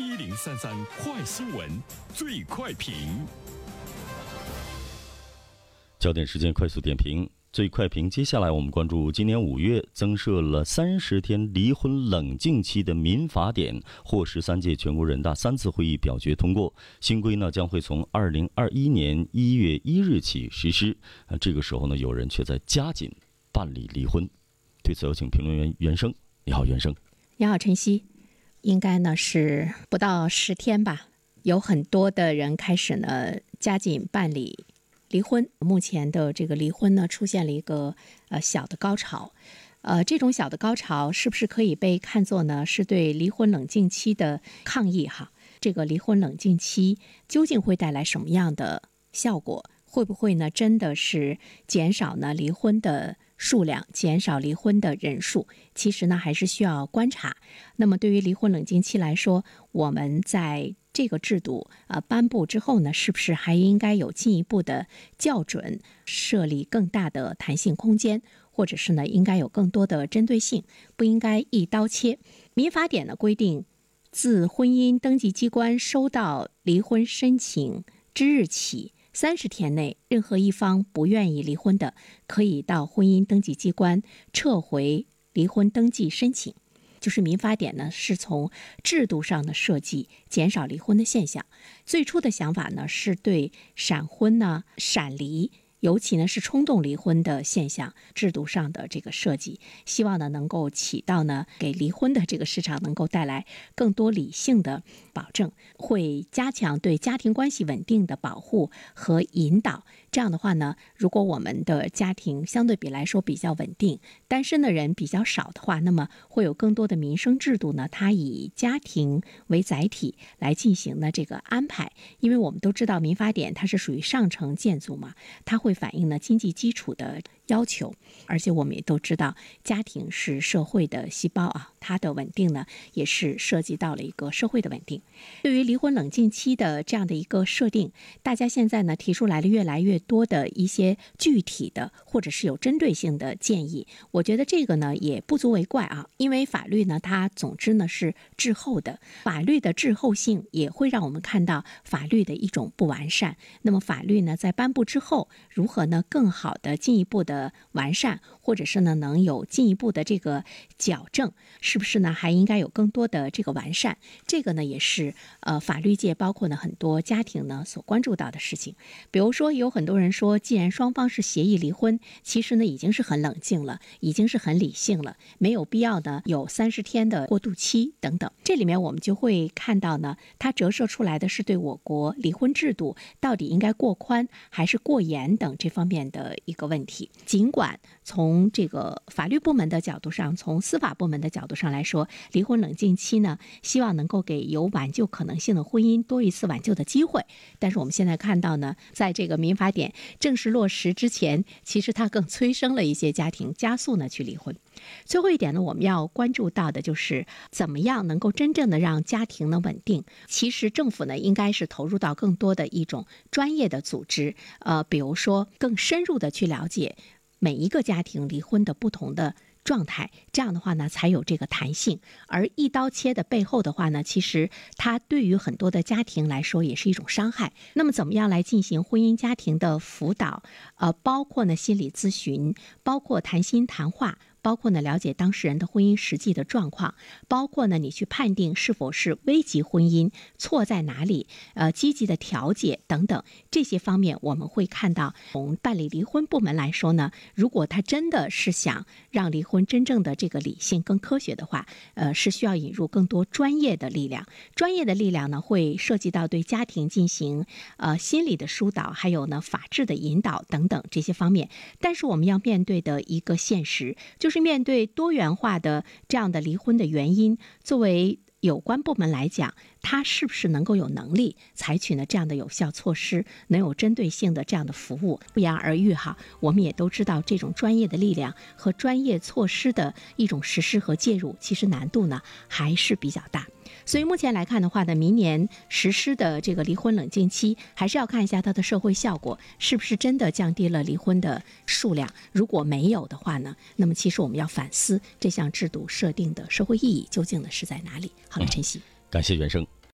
一零三三快新闻，最快评。焦点时间快速点评，最快评。接下来我们关注，今年五月增设了三十天离婚冷静期的民法典，获十三届全国人大三次会议表决通过。新规呢将会从二零二一年一月一日起实施。啊，这个时候呢，有人却在加紧办理离婚。对此，有请评论员袁生。你好，袁生。你好，晨曦。应该呢是不到十天吧，有很多的人开始呢加紧办理离婚。目前的这个离婚呢出现了一个呃小的高潮，呃，这种小的高潮是不是可以被看作呢是对离婚冷静期的抗议？哈，这个离婚冷静期究竟会带来什么样的效果？会不会呢真的是减少呢离婚的？数量减少离婚的人数，其实呢还是需要观察。那么对于离婚冷静期来说，我们在这个制度呃颁布之后呢，是不是还应该有进一步的校准，设立更大的弹性空间，或者是呢应该有更多的针对性，不应该一刀切？民法典呢规定，自婚姻登记机关收到离婚申请之日起。三十天内，任何一方不愿意离婚的，可以到婚姻登记机关撤回离婚登记申请。就是民法典呢，是从制度上的设计，减少离婚的现象。最初的想法呢，是对闪婚呢、闪离。尤其呢是冲动离婚的现象，制度上的这个设计，希望呢能够起到呢给离婚的这个市场能够带来更多理性的保证，会加强对家庭关系稳定的保护和引导。这样的话呢，如果我们的家庭相对比来说比较稳定，单身的人比较少的话，那么会有更多的民生制度呢，它以家庭为载体来进行呢这个安排。因为我们都知道民法典它是属于上层建筑嘛，它会会反映了经济基础的。要求，而且我们也都知道，家庭是社会的细胞啊，它的稳定呢，也是涉及到了一个社会的稳定。对于离婚冷静期的这样的一个设定，大家现在呢提出来了越来越多的一些具体的或者是有针对性的建议，我觉得这个呢也不足为怪啊，因为法律呢它总之呢是滞后的，法律的滞后性也会让我们看到法律的一种不完善。那么法律呢在颁布之后，如何呢更好的进一步的。完善，或者是呢，能有进一步的这个矫正，是不是呢？还应该有更多的这个完善，这个呢，也是呃法律界包括呢很多家庭呢所关注到的事情。比如说，有很多人说，既然双方是协议离婚，其实呢已经是很冷静了，已经是很理性了，没有必要呢有三十天的过渡期等等。这里面我们就会看到呢，它折射出来的是对我国离婚制度到底应该过宽还是过严等这方面的一个问题。尽管从这个法律部门的角度上，从司法部门的角度上来说，离婚冷静期呢，希望能够给有挽救可能性的婚姻多一次挽救的机会。但是我们现在看到呢，在这个民法典正式落实之前，其实它更催生了一些家庭，加速呢去离婚。最后一点呢，我们要关注到的就是怎么样能够真正的让家庭呢稳定。其实政府呢，应该是投入到更多的一种专业的组织，呃，比如说更深入的去了解。每一个家庭离婚的不同的状态，这样的话呢，才有这个弹性。而一刀切的背后的话呢，其实它对于很多的家庭来说也是一种伤害。那么，怎么样来进行婚姻家庭的辅导？呃，包括呢心理咨询，包括谈心谈话。包括呢，了解当事人的婚姻实际的状况，包括呢，你去判定是否是危及婚姻，错在哪里，呃，积极的调解等等这些方面，我们会看到，从办理离婚部门来说呢，如果他真的是想让离婚真正的这个理性、更科学的话，呃，是需要引入更多专业的力量。专业的力量呢，会涉及到对家庭进行呃心理的疏导，还有呢法治的引导等等这些方面。但是我们要面对的一个现实就。就是面对多元化的这样的离婚的原因，作为有关部门来讲，他是不是能够有能力采取呢这样的有效措施，能有针对性的这样的服务？不言而喻哈。我们也都知道，这种专业的力量和专业措施的一种实施和介入，其实难度呢还是比较大。所以目前来看的话呢，明年实施的这个离婚冷静期，还是要看一下它的社会效果是不是真的降低了离婚的数量。如果没有的话呢，那么其实我们要反思这项制度设定的社会意义究竟呢是在哪里。好了，晨曦，感谢原生。